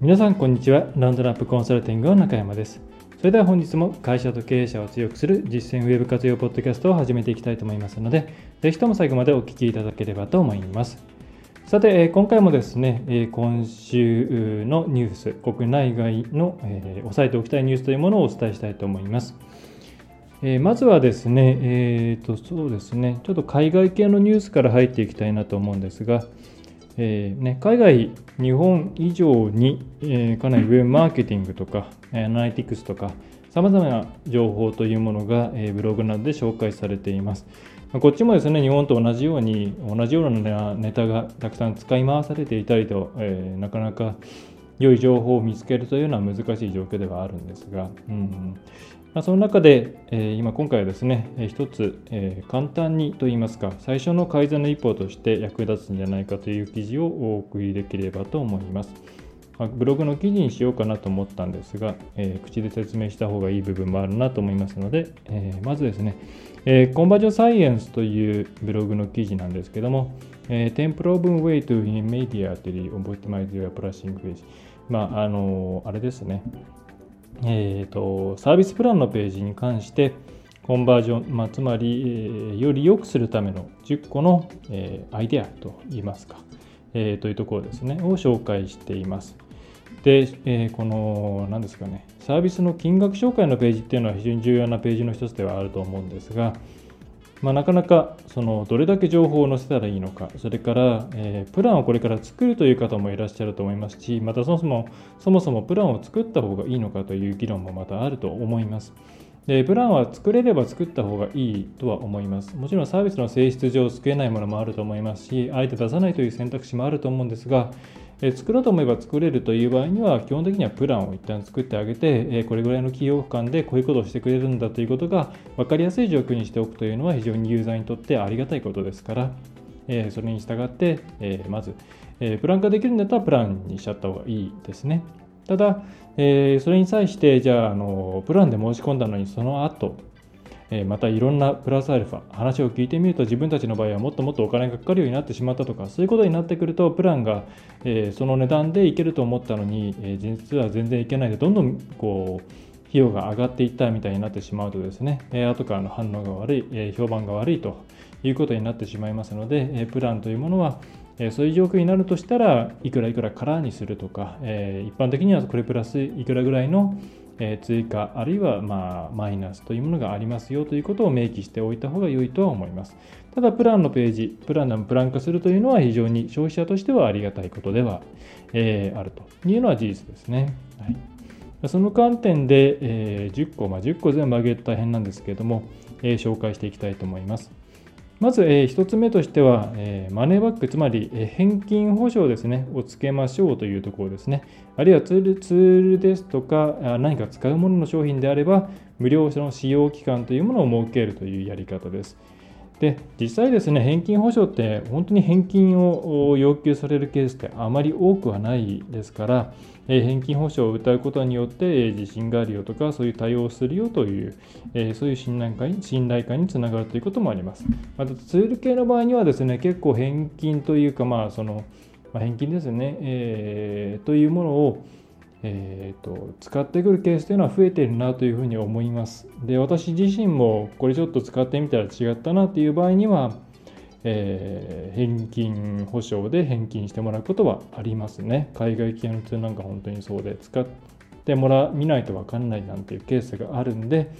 皆さんこんにちは。ランドナップコンサルティングの中山です。それでは本日も会社と経営者を強くする実践ウェブ活用ポッドキャストを始めていきたいと思いますのでぜひとも最後までお聞きいただければと思います。さて、今回もですね、今週のニュース、国内外の、え、押さえておきたいニュースというものをお伝えしたいと思います。え、まずはですね、えーと、そうですね、ちょっと海外系のニュースから入っていきたいなと思うんですが、えーね、海外、日本以上に、えー、かなりウェブマーケティングとか、アナリティクスとか、さまざまな情報というものが、えー、ブログなどで紹介されています。こっちもですね、日本と同じように、同じようなネタがたくさん使い回されていたりと、えー、なかなか良い情報を見つけるというのは難しい状況ではあるんですが、うんまあ、その中で、え、今今回はですね、えー、一つ、え、簡単にといいますか、最初の改善の一歩として役立つんじゃないかという記事をお送りできればと思います。ま、ブログの記事にしようかなと思ったんですが、え口で説明した方がいい部分もあるなと思いますので、えまずですね、え、コンバージョンサイエンスというブログの記事なんですけども、えー、10 proven way to immediately optimize your pricing page。まあ、あの、あれですね。え、ー、と、サービスプランのページに関して、コンバージョン、まあ、つまり、えー、より良くするための10個の、えー、アイデアといいますか、えー、というところですね、を紹介しています。で、え、この、何ですかね、サービスの金額紹介のページっていうのは非常に重要なページの一つではあると思うんですが、まあ、なかなかそのどれだけ情報を載せたらいいのか、それから、えー、プランをこれから作るという方もいらっしゃると思いますし、またそもそもそもそもプランを作った方がいいのかという議論もまたあると思います。でプランは作れれば作った方がいいとは思います。もちろんサービスの性質上救えないものもあると思いますし、あえて出さないという選択肢もあると思うんですが、え作ろうと思えば作れるという場合には、基本的にはプランを一旦作ってあげて、えこれぐらいの企業間でこういうことをしてくれるんだということが分かりやすい状況にしておくというのは非常にユーザーにとってありがたいことですから、えそれに従って、えまず、えプラン化できるんだったらプランにしちゃった方がいいですね。ただ、えそれに際して、じゃああの、プランで申し込んだのにその後、えまたいろんなプラスアルファ話を聞いてみると自分たちの場合はもっともっとお金がかかるようになってしまったとかそういうことになってくるとプランが、えその値段でいけると思ったのに、え実は全然いけないでどんどんこう費用が上がっていったみたいになってしまうとですね、え後からの反応が悪い、え評判が悪いということになってしまいますので、えプランというものはそういう状況になるとしたらいくらいくらからにするとか、え一般的にはこれプラスいくらぐらいのえ追加あるいはまマイナスというものがありますよということを明記しておいた方が良いとは思います。ただ、プランのページ、プランのプラン化するというのは非常に消費者としてはありがたいことでは、えあるというのは事実ですね。はいその観点で、え10個、まあ、10個全部上げると大変なんですけれども、え紹介していきたいと思います。まず、え、1つ目としては、え、マネーバック、つまり、え、返金保証ですね、をつけましょうというところですね。あるいはツールツールですとか、何か使うものの商品であれば、無料の使用期間というものを設けるというやり方です。で実際ですね、返金保証って本当に返金を要求されるケースってあまり多くはないですから、え返金保証を謳うことによって、え自信があるよとか、そういう対応をするよという、えそういう信頼感信頼感につながるということもあります。また、ツール系の場合にはですね、結構返金というか、まあ、その、まあ、返金ですね、えー、というものを、えーと、使ってくるケースというのは増えているなというふうに思います。で、私自身もこれちょっと使ってみたら違ったなという場合には、えー、返金保証で返金してもらうことはありますね。海外系のツールなんか本当にそうで、使ってもら見ないと分かんないなんていうケースがあるんで、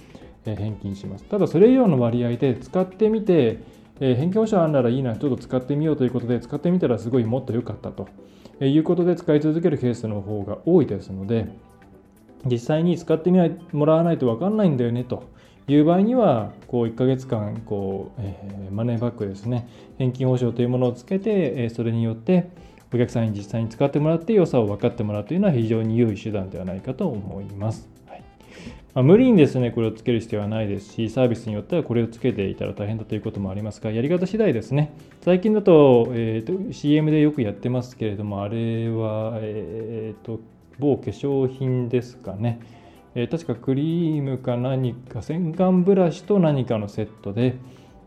えー、返金します。ただそれ以上の割合で使ってみて、えー、返金保証あんならいいな、ちょっと使ってみようということで、使ってみたらすごいもっと良かったと。いうことで使い続けるケースの方が多いですので、実際に使ってみないもらわないと分かんないんだよねという場合には、こう1ヶ月間こう、えー、マネーバックですね、返金保証というものをつけて、えそれによってお客さんに実際に使ってもらって良さを分かってもらうというのは非常に良い手段ではないかと思います。まあ、無理にですね、これをつける必要はないですし、サービスによってはこれをつけていたら大変だということもありますが、やり方次第ですね。最近だと,、えーと、CM でよくやってますけれども、あれは、えーと、某化粧品ですかね。えー、確かクリームか何か洗顔ブラシと何かのセットで、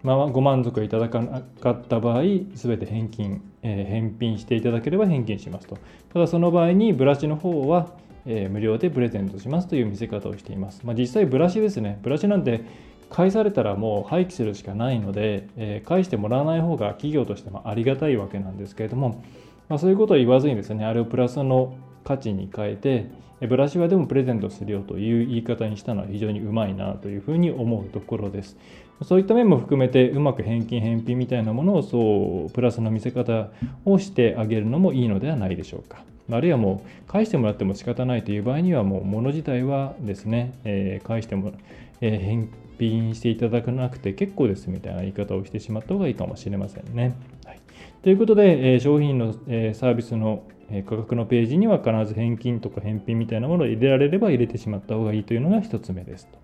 まあ、ご満足いただかなかった場合、すべて返金、えー、返品していただければ返金しますと。ただその場合にブラシの方は、えー、無料でプレゼントしますという見せ方をしています。まあ、実際ブラシですね。ブラシなんて返されたらもう廃棄するしかないので、えー、返してもらわない方が企業としてもありがたいわけなんですけれども、まあ、そういうことを言わずにですね、あれをプラスの価値に変えて、ブラシはでもプレゼントするよという言い方にしたのは非常にうまいなというふうに思うところです。そういった面も含めてうまく返金返品みたいなものをそうプラスの見せ方をしてあげるのもいいのではないでしょうか。あるいはもう返してもらっても仕方ないという場合にはもう物自体はですね、えー、返しても、えー、返品していただかなくて結構ですみたいな言い方をしてしまった方がいいかもしれませんね。はい、ということで、えー、商品の、えサービスの価格のページには必ず返金とか返品みたいなものを入れられれば入れてしまった方がいいというのが1つ目ですと。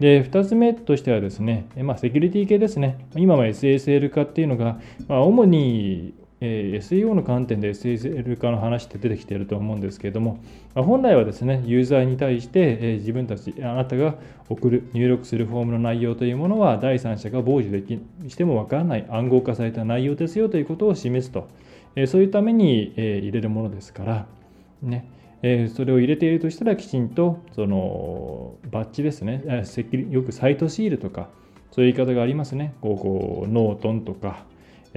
で、2つ目としてはですね、まあ、セキュリティ系ですね。今は SSL 化っていうのが、まあ、主にえー、SEO の観点で SSL 化の話って出てきていると思うんですけれども、まあ、本来はですね、ユーザーに対して、えー、自分たち、あなたが送る、入力するフォームの内容というものは、第三者が傍受できしてもわからない暗号化された内容ですよということを示すと、えー、そういうために、えー、入れるものですから、ね、えー、それを入れているとしたらきちんとそのバッジですね、よくサイトシールとか、そういう言い方がありますね。こうこうノートンとか、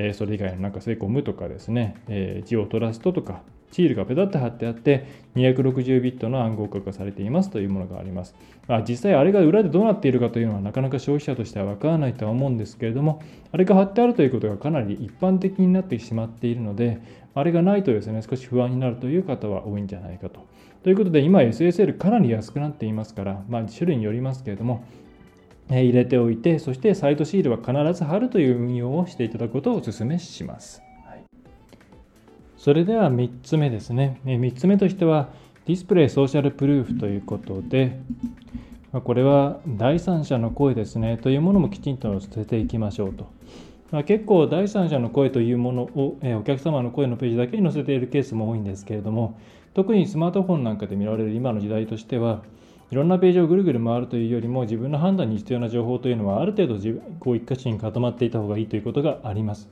えそれ以外のなんかセコムとかですね、えジオトラストとか、シールがペタッと貼ってあって、260ビットの暗号化がされていますというものがあります。あ実際あれが裏でどうなっているかというのはなかなか消費者としてはわからないとは思うんですけれども、あれが貼ってあるということがかなり一般的になってしまっているので、あれがないとですね、少し不安になるという方は多いんじゃないかと。ということで、今 SSL かなり安くなっていますから、まあ、種類によりますけれども、入れておいて、そしてサイトシールは必ず貼るという運用をしていただくことをお勧めします。はい、それでは3つ目ですね。3つ目としては、ディスプレイソーシャルプルーフということで、これは第三者の声ですねというものもきちんと載せていきましょうと。ま、結構第三者の声というものを、えお客様の声のページだけに載せているケースも多いんですけれども特にスマートフォンなんかで見られる今の時代としてはいろんなページをぐるぐる回るというよりも自分の判断に必要な情報というのはある程度自こう一箇所に固まっていた方がいいということがあります。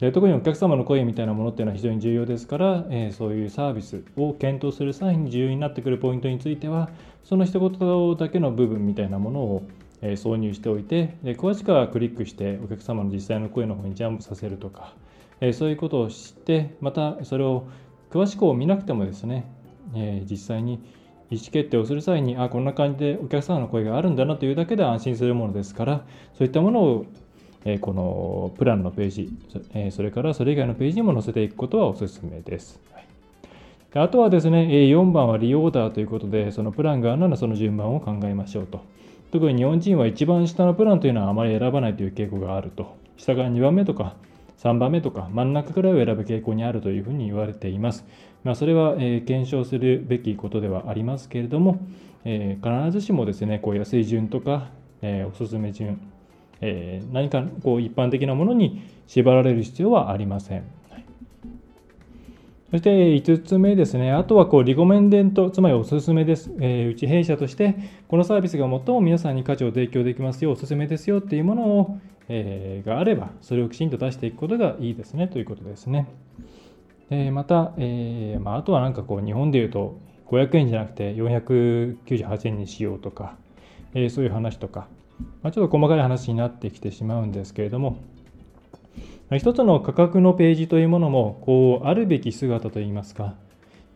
で特にお客様の声みたいなものっていうのは非常に重要ですから、えー、そういうサービスを検討する際に重要になってくるポイントについてはその一言だけの部分みたいなものを、えー、挿入しておいてで詳しくはクリックしてお客様の実際の声の方にジャンプさせるとか、えー、そういうことをしてまたそれを詳しく見なくてもですね、え実際に意思決定をする際に、あ、こんな感じでお客様の声があるんだなというだけで安心するものですから、そういったものを、えこのプランのページ、えそれからそれ以外のページにも載せていくことはお勧めです。はいあとはですね、4番はリオーダーということで、そのプランがあるならその順番を考えましょうと。特に日本人は一番下のプランというのはあまり選ばないという傾向があると。下が2番目とか3番目とか真ん中くらいを選ぶ傾向にあるというふうに言われています。まあ、それは、え検証するべきことではありますけれども、え必ずしもですね、こう安い順とか、えおすすめ順、え何かこう一般的なものに縛られる必要はありません。そして5つ目ですね。あとはこうリコメンデント、つまりおすすめです。えー、うち弊社として、このサービスが最も皆さんに価値を提供できますよ、おすすめですよっていうものを、え、があれば、それをきちんと出していくことがいいですねということですね。えまた、えー、まあ、あとはなんかこう、日本で言うと、500円じゃなくて498円にしようとか、え、そういう話とか、まあ、ちょっと細かい話になってきてしまうんですけれども、一つの価格のページというものも、こう、あるべき姿といいますか、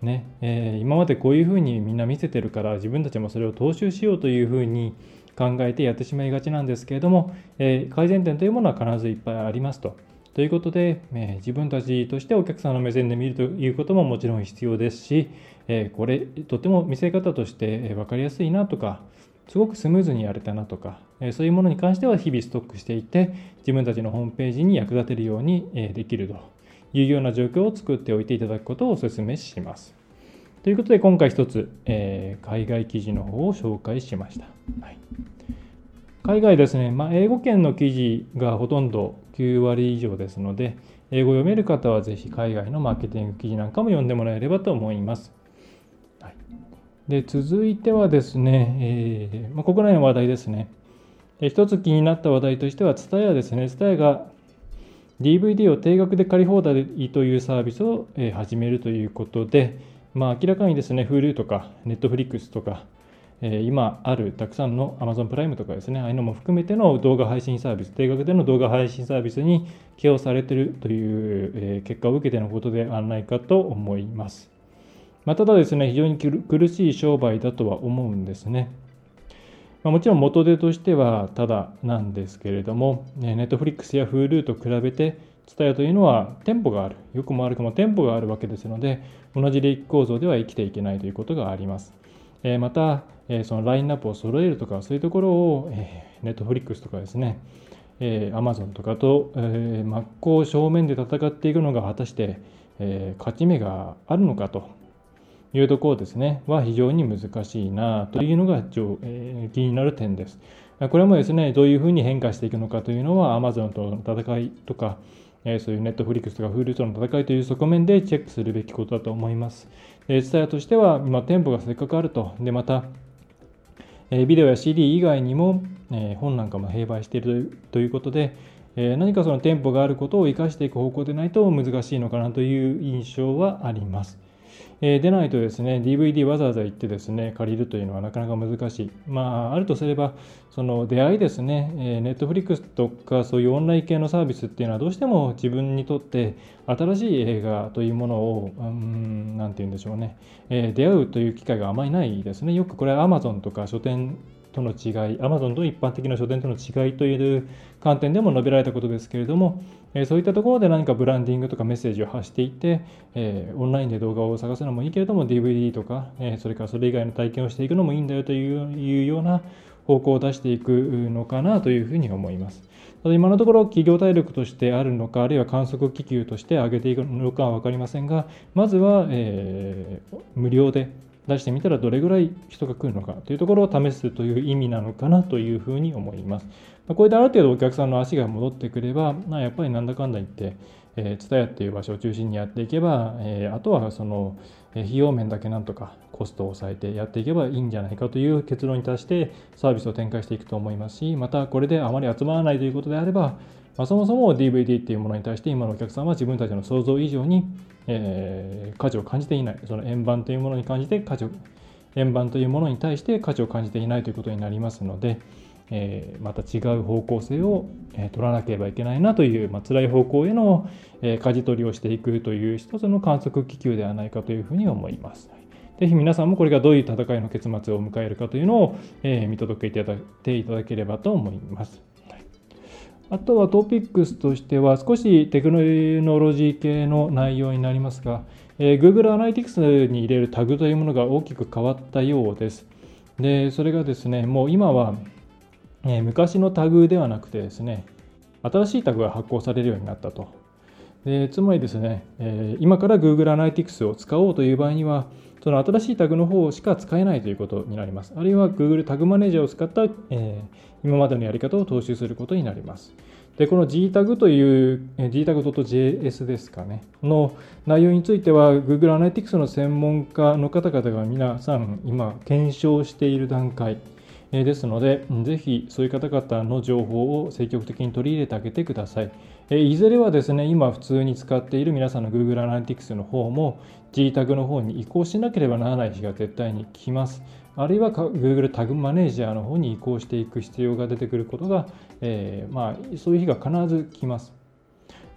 ねえー、今までこういうふうにみんな見せてるから自分たちもそれを踏襲しようというふうに考えてやってしまいがちなんですけれども、え、改善点というものは必ずいっぱいありますと。ということで、え、自分たちとしてお客さんの目線で見るということももちろん必要ですし、え、これとても見せ方として分かりやすいなとかすごくスムーズにやれたなとか、えそういうものに関しては日々ストックしていて自分たちのホームページに役立てるようにえできるというような状況を作っておいていただくことをお勧めします。ということで今回一つ、えー、海外記事の方を紹介しました。はい、海外ですね、まあ、英語圏の記事がほとんど9割以上ですので、英語読める方はぜひ海外のマーケティング記事なんかも読んでもらえればと思います。はい、で続いてはですね、えーまあ、国内の話題ですね。一つ気になった話題としては、TSUTAYA ですね。TSUTAYA が DVD を定額で借り放題というサービスを始めるということで、まあ、明らかにですね、Hulu とか Netflix とか、え今あるたくさんの Amazon プライムとかですね、ああいうのも含めての動画配信サービス、定額での動画配信サービスに起用されているという、え結果を受けてのことではないかと思います。まあ、ただですね、非常に苦しい商売だとは思うんですね。ま、もちろん元手としてはただなんですけれども、ネットフリックスや Hulu と比べて、TSUTAYA というのは店舗がある、よくも悪くも店舗があるわけですので、同じ利益構造では生きていけないということがあります。えまた、えそのラインナップを揃えるとか、そういうところを、えネットフリックスとかですね、えー、Amazon とかと、えー、真っ向正面で戦っていくのが果たして、えー、勝ち目があるのかというところですね、は非常に難しいなというのが、えー、気になる点です。これもですね、どういうふうに変化していくのかというのは、Amazon との戦いとか、えそういうネットフリックスとか Hulu との戦いという側面でチェックするべきことだと思います。えー、伝えとしては、今、店舗がせっかくあると。で、また、えビデオや CD 以外にも、え本なんかも併売しているということで、え何かその店舗があることを生かしていく方向でないと難しいのかなという印象はあります。えー、でないとですね、DVD わざわざ行ってですね、借りるというのはなかなか難しい。まあ、あるとすれば、その出会いですね、えー、Netflix とかそういうオンライン系のサービスっていうのはどうしても自分にとって新しい映画というものを、うん、なんて言うんでしょうね、えー、出会うという機会があまりないですね。よくこれは Amazon とか書店との違い、Amazon と一般的な書店との違いという観点でも述べられたことですけれども、えそういったところで何かブランディングとかメッセージを発していって、えオンラインで動画を探すのもいいけれども、DVD とか、えそれからそれ以外の体験をしていくのもいいんだよというような方向を出していくのかなというふうに思います。ただ今のところ企業体力としてあるのか、あるいは観測気球として上げていくのかは分かりませんが、まずは、えー、無料で出してみたらどれぐらい人が来るのかというところを試すという意味なのかなというふうに思います。これである程度お客さんの足が戻ってくれば、ま、やっぱりなんだかんだ言って、えー、TSUTAYA っていう場所を中心にやっていけば、えー、あとはその費用面だけなんとかコストを抑えてやっていけばいいんじゃないかという結論に達してサービスを展開していくと思いますし、またこれであまり集まらないということであれば、まあ、そもそも DVD っていうものに対して今のお客さんは自分たちの想像以上に、えー、価値を感じていない、その円盤というものに感じて価値を円盤というものに対して価値を感じていないということになりますので、えー、また違う方向性を、えー、取らなければいけないなという、まあ辛い方向への、えー、舵取りをしていくという一つの観測気球ではないかというふうに思います。ぜひ皆さんもこれがどういう戦いの結末を迎えるかというのを、えー、見届けていただていただければと思います。あとはトピックスとしては少しテクノロジー系の内容になりますが、えー、Google Analytics に入れるタグというものが大きく変わったようです。で、それがですね、もう今は、えー、昔のタグではなくてですね、新しいタグが発行されるようになったと。でつまりですね、えー、今から Google Analytics を使おうという場合には、その新しいタグの方しか使えないということになります。あるいは Google タグマネージャーを使った、えー、今までのやり方を踏襲することになります。で、この GTAG という GTAG.js ですかね、の内容については Google Analytics の専門家の方々が皆さん今検証している段階ですので、ぜひそういう方々の情報を積極的に取り入れてあげてください。いずれはですね、今普通に使っている皆さんの Google Analytics の方も GTAG の方に移行しなければならない日が絶対に来ます。あるいは Google タグマネージャーの方に移行していく必要が出てくることが、えー、まあ、そういう日が必ず来ます。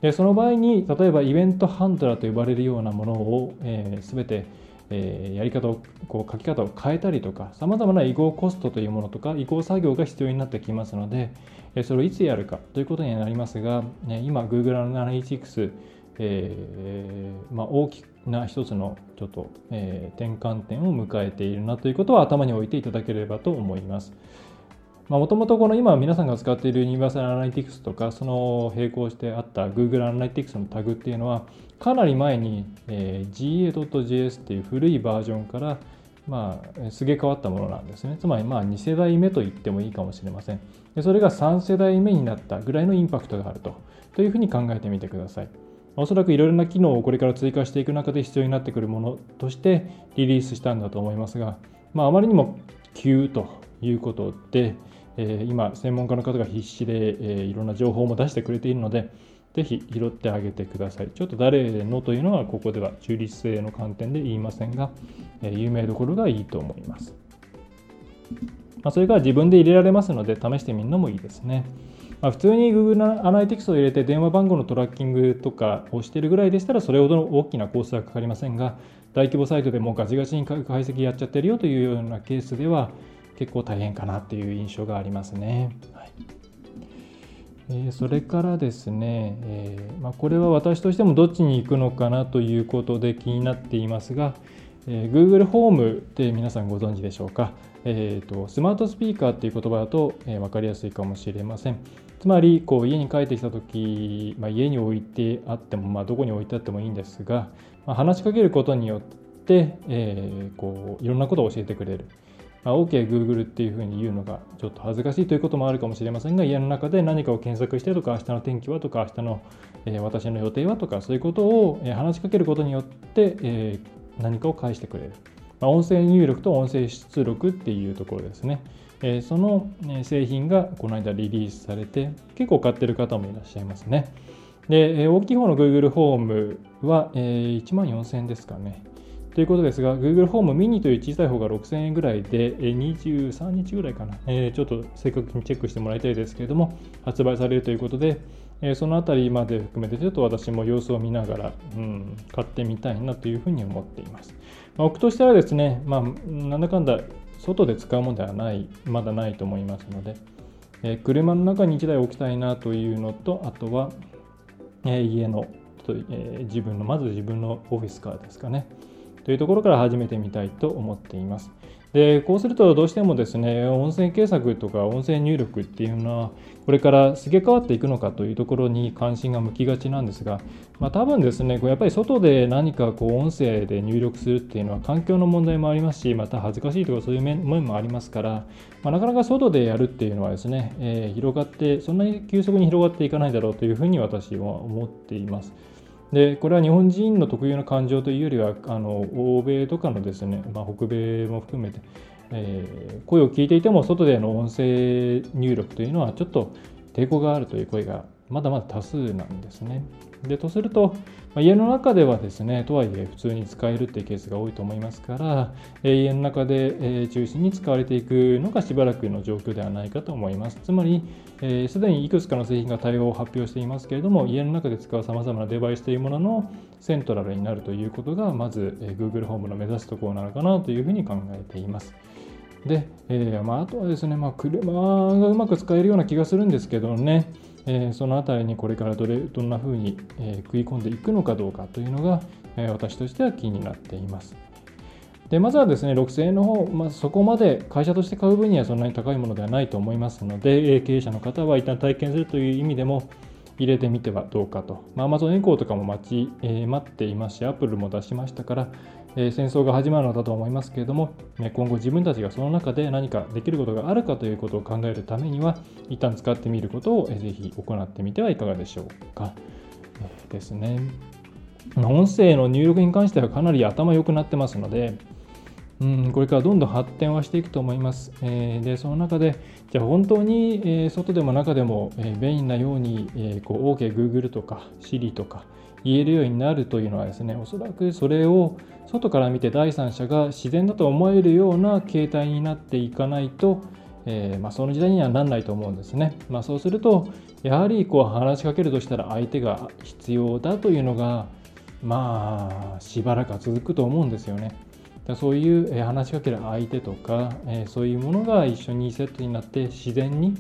でその場合に、例えばイベントハンドラーと呼ばれるようなものを、えー、全てえー、やり方をこう書き方を変えたりとかさまざまな移行コストというものとか移行作業が必要になってきますので、えそれをいつやるかということになりますが、ね、今 Google Analytics、えーまあ、大きくな一つのちょっと、えー、転換点を迎えているなということは頭に置いていただければと思います。もともとこの今皆さんが使っているユニバーサルアナリティクスとかその並行してあった Google アナリティクスのタグっていうのはかなり前に、えー、GA.js っていう古いバージョンからまあ、すげ替わったものなんですね。つまり、まあ、2世代目と言ってもいいかもしれません。でそれが3世代目になったぐらいのインパクトがあるとというふうに考えてみてください。おそらくいろいろな機能をこれから追加していく中で必要になってくるものとしてリリースしたんだと思いますが、まあ、あまりにも急ということで、えー、今、専門家の方が必死で、え、いろんな情報も出してくれているので、ぜひ拾ってあげてください。ちょっと誰のというのはここでは中立性の観点で言いませんが、え有名どころがいいと思います。まあ、それから自分で入れられますので試してみるのもいいですね。まあ、普通に Google アナリティクスを入れて電話番号のトラッキングとかをしているぐらいでしたらそれほど大きなコースはかかりませんが大規模サイトでもガチガチに解析やっちゃってるよというようなケースでは結構大変かなっていう印象がありますね。はい。えそれからですね、えー、まあ、これは私としてもどっちに行くのかなということで気になっていますが、えー、Google ホームって皆さんご存知でしょうか、えーと、スマートスピーカーっていう言葉だと、えー、分かりやすいかもしれません。つまりこう家に帰ってきた時、まあ、家に置いてあっても、まあ、どこに置いてあってもいいんですが、まあ、話しかけることによって、えー、こういろんなことを教えてくれるまあ、OK、Google っていうふうに言うのがちょっと恥ずかしいということもあるかもしれませんが、家の中で何かを検索してとか、明日の天気はとか、明日の、えー、私の予定はとか、そういうことを、え話しかけることによって、えー、何かを返してくれる。まあ、音声入力と音声出力っていうところですね。え、その製品がこの間リリースされて、結構買ってる方もいらっしゃいますね。で、大きい方の Google ホームは、えー、1万4000円ですかね。ということですが、Google ホームミニという小さい方が6000円ぐらいで、23日ぐらいかな、えちょっと正確にチェックしてもらいたいですけれども、発売されるということで、えそのあたりまで含めて、ちょっと私も様子を見ながら、うん、買ってみたいなというふうに思っています。まあ、置くとしたらですね、まあ、なんだかんだ外で使うものではない、まだないと思いますので、え車の中に1台置きたいなというのと、あとは、え家の、え自分の、まず自分のオフィスカーですかね。というところから始めてみたいと思っています。でこうするとどうしてもですね音声検索とか音声入力っていうのはこれからすげ替わっていくのかというところに関心が向きがちなんですが、まあ、多分ですねこうやっぱり外で何かこう音声で入力するっていうのは環境の問題もありますしまた恥ずかしいとかそういう面もありますから、まあ、なかなか外でやるっていうのはですね、えー、広がってそんなに急速に広がっていかないだろうというふうに私は思っています。でこれは日本人の特有の感情というよりはあの欧米とかのですね、まあ、北米も含めて、えー、声を聞いていても外での音声入力というのはちょっと抵抗があるという声がまだまだ多数なんですね。でとすると、まあ、家の中ではですね、とはいえ普通に使えるっていうケースが多いと思いますから、えー、家の中で、えー、中心に使われていくのがしばらくの状況ではないかと思います。つまり、す、えー、で、にいくつかの製品が対応を発表していますけれども、家の中で使うさまざまなデバイスというもののセントラルになるということが、まず、えー、Google ホームの目指すところなのかなというふうに考えています。で、えーまあ、あとはですね、まあ、車がうまく使えるような気がするんですけどね、え、そのあたりにこれからどれどんなふうに、え、食い込んでいくのかどうかというのが、え、私としては気になっています。でまずはですね6000円の方、まあ、そこまで会社として買う分にはそんなに高いものではないと思いますので、経営者の方は一旦体験するという意味でも入れてみてはどうかと。まあ、Amazon エコーとかも待ち、えー、待っていますし、Apple も出しましたから、え戦争が始まるのだと思いますけれども、今後自分たちがその中で何かできることがあるかということを考えるためには、一旦使ってみることをぜひ行ってみてはいかがでしょうか。ですね。音声の入力に関してはかなり頭良くなってますので、うん、これからどんどん発展はしていくと思います。えー、で、その中で、じゃあ本当に、え、外でも中でも、えー、便利なように、え、こう OK、Google とか Siri とか言えるようになるというのはですね、おそらくそれを外から見て第三者が自然だと思えるような形態になっていかないと、えー、まあ、その時代にはなんないと思うんですね。まあ、そうすると、やはりこう話しかけるとしたら相手が必要だというのが、まあ、しばらくは続くと思うんですよね。そういう話しかける相手とか、そういうものが一緒にセットになって自然に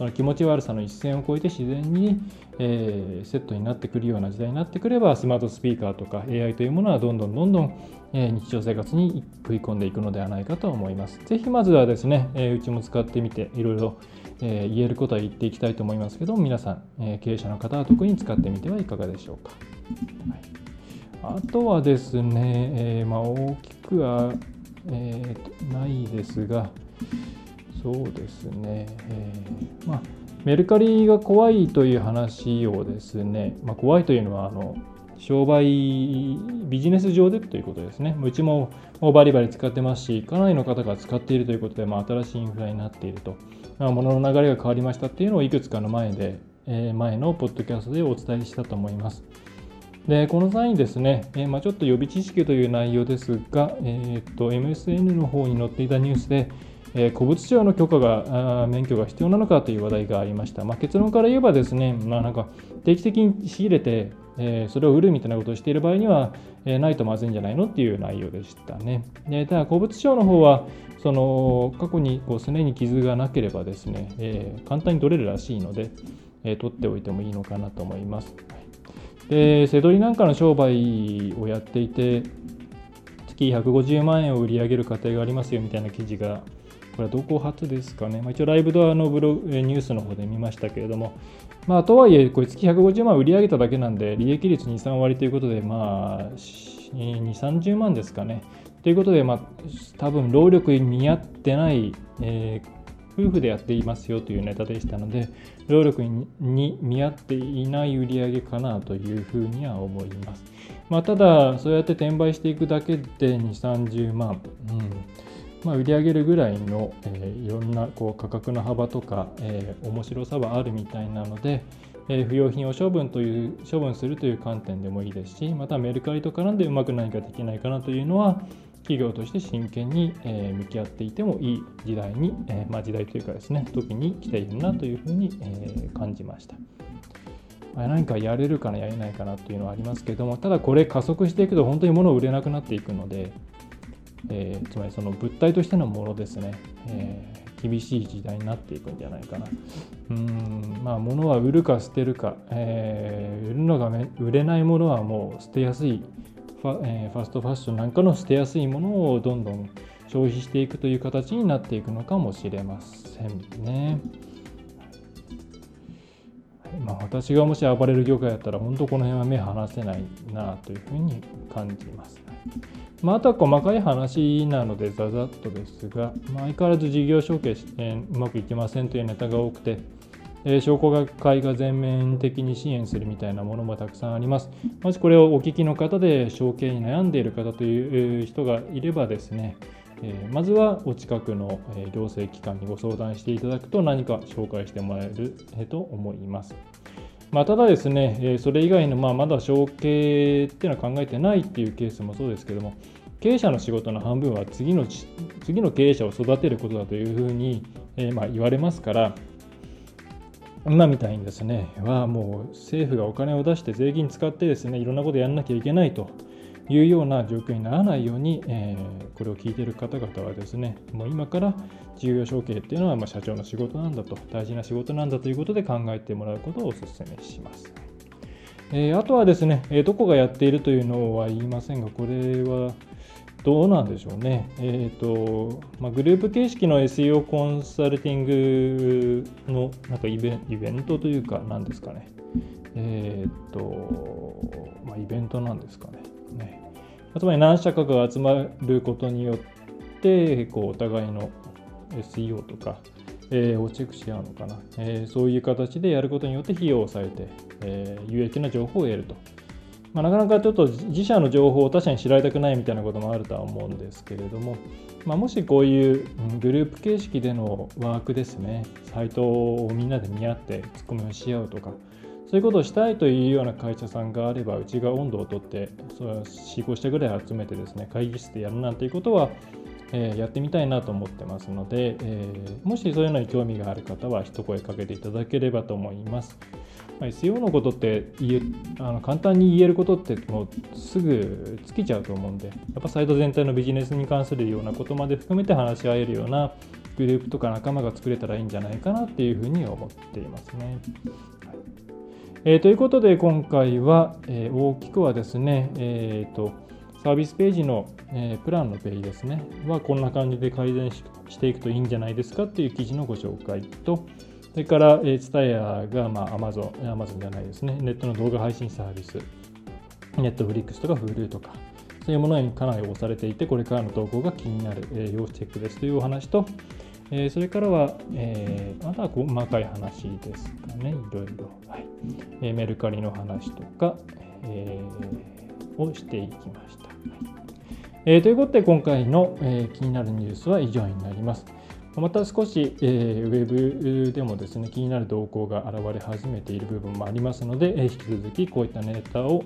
その気持ち悪さの一線を越えて自然に、えセットになってくるような時代になってくればスマートスピーカーとか AI というものはどんどんどんどん、日常生活に食い込んでいくのではないかと思います。ぜひまずはですね、えうちも使ってみていろいろ、言えることは言っていきたいと思いますけど皆さん、え経営者の方は特に使ってみてはいかがでしょうか。はいあとはですね、えー、まあ、大きくは、えー、ないですが、そうですね、えー、まあ、メルカリが怖いという話をですね、まあ、怖いというのはあの商売ビジネス上でということですね。うちももうバリバリ使ってますし、かなりの方が使っているということで、まあ、新しいインフラになっていると、まあ、物の流れが変わりましたっていうのをいくつかの前で、えー、前のポッドキャストでお伝えしたと思います。でこの際にですね、えー、まあ、ちょっと予備知識という内容ですが、えー、と MSN の方に載っていたニュースで、えー、古物商の許可が免許が必要なのかという話題がありました。まあ、結論から言えばですね、まあ、なんか定期的に仕入れて、えー、それを売るみたいなことをしている場合には、えー、ないとまずいんじゃないのっていう内容でしたね。でただ、古物商の方は、その過去にこうすねに傷がなければですね、えー、簡単に取れるらしいので、えー、取っておいてもいいのかなと思います。で、背取りなんかの商売をやっていて、月150万円を売り上げる過程がありますよみたいな記事が、これはどこ初ですかね、まあ、一応ライブドアのブログニュースの方で見ましたけれども、まあ、とはいえ、これ月150万売り上げただけなんで、利益率2、3割ということで、まあ、2、30万ですかね。ということで、まあ、多分労力に見合ってない、えー夫婦でやっていますよというネタでしたので、労力に見合っていない売り上げかなというふうには思います。まあ、ただ、そうやって転売していくだけで2、30万、うんまあ、売り上げるぐらいの、えー、いろんなこう価格の幅とか、えー、面白さはあるみたいなので、えー、不用品を処分という処分するという観点でもいいですしまたメルカリと絡んでうまく何かできないかなというのは企業として真剣に、え向き合っていてもいい時代に、えまあ、時代というかですね時に来ているなというふうに、え感じました。何かやれるかなやれないかなというのはありますけどもただこれ加速していくと本当に物を売れなくなっていくので、えー、つまりその物体としてのものですね、えー、厳しい時代になっていくんじゃないかなうんまあ物は売るか捨てるか、えー、売るのが売れないものはもう捨てやすいファ,、えー、ファストファッションなんかの捨てやすいものをどんどん消費していくという形になっていくのかもしれませんね。まあ、私がもし暴れる業界だったら本当この辺は目離せないなというふうに感じます。まあ、あとは細かい話なのでざざっとですが、まあ、相変わらず事業承継、えー、うまくいきませんというネタが多くて、えー、商工会が全面的に支援するみたいなものもたくさんあります。もしこれをお聞きの方で承継に悩んでいる方という人がいればですね、えー、まずはお近くの行政機関にご相談していただくと何か紹介してもらえると思います。まあ、ただですね、それ以外のまあまだ承継っていうのは考えてないっていうケースもそうですけども、経営者の仕事の半分は次の次の経営者を育てることだというふうに、えー、まあ言われますから、今みたいにですね、はもう政府がお金を出して税金使ってですね、いろんなことやらなきゃいけないというような状況にならないように、えー、これを聞いている方々はですね、もう今から事業承継っていうのはま社長の仕事なんだと、大事な仕事なんだということで考えてもらうことをお勧めします。えー、あとはですね、どこがやっているというのは言いませんが、これはどうなんでしょうね。えっ、ー、と、まあ、グループ形式の SEO コンサルティングのなんかイベントというか、なんですかね。えっ、ー、と、まあ、イベントなんですかね。ねつまり何社かが集まることによって、こうお互いの SEO とか、えー、をチェックし合うのかな、えー、そういう形でやることによって費用を抑えて、え、有益な情報を得ると。まあ、なかなかちょっと自社の情報を他社に知られたくないみたいなこともあるとは思うんですけれども、まあ、もしこういうグループ形式でのワークですね、サイトをみんなで見合ってツッコミをし合うとか、そういうことをしたいというような会社さんがあれば、うちが温度をとって、それは4、5社ぐらい集めてですね、会議室でやるなんていうことは、えー、やってみたいなと思ってますので、えー、もしそういうのに興味がある方は一声かけていただければと思います。SEO のことって言えあの簡単に言えることってもうすぐ尽きちゃうと思うんで、やっぱサイト全体のビジネスに関するようなことまで含めて話し合えるようなグループとか仲間が作れたらいいんじゃないかなっていうふうに思っていますね。はいえー、ということで今回は、えー、大きくはですね、えーと、サービスページの、えー、プランのページですねはこんな感じで改善していくといいんじゃないですかっていう記事のご紹介と、それから、えー、TSUTAYA が、まあ、Amazon、Amazon じゃないですね、ネットの動画配信サービス。ネットフリックスとか Hulu とか、そういうものにかなり押されていて、これからの投稿が気になる、えー、要チェックですというお話と、えー、それからは、えー、また細かい話ですかね、いろいろ。はい。えー、メルカリの話とか、えー、をしていきました。はい。えー、ということで、今回の、えー、気になるニュースは以上になります。また少し、えー、ウェブでもですね、気になる動向が現れ始めている部分もありますので、えー、引き続きこういったネタを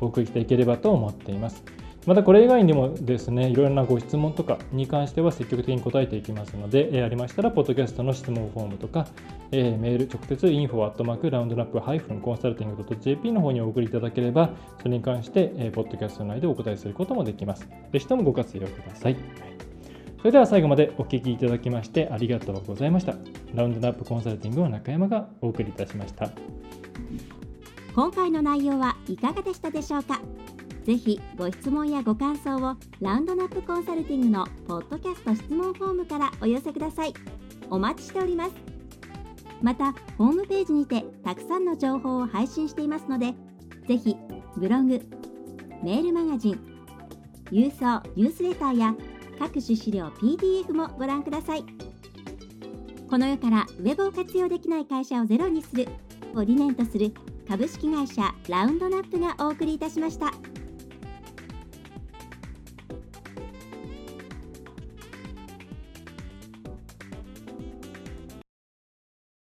お送りしていければと思っています。またこれ以外にもですね、いろいろなご質問とかに関しては積極的に答えていきますので、えー、ありましたら、ポッドキャストの質問フォームとか、えー、メール、直接 info.roundnap-consulting.jp の方にお送りいただければ、それに関して、えー、ポッドキャスト内でお答えすることもできます。ぜひともご活用ください。それでは最後までお聞きいただきましてありがとうございました。ラウンドナップコンサルティングの中山がお送りいたしました。今回の内容はいかがでしたでしょうか？ぜひご質問やご感想をラウンドナップコンサルティングのポッドキャスト質問フォームからお寄せください。お待ちしております。また、ホームページにてたくさんの情報を配信していますので、ぜひブログ、メールマガジン、郵送ニュースレターや各種資料 PDF もご覧ください。この世からウェブを活用できない会社をゼロにするを理念とする株式会社ラウンドナップがお送りいたしました。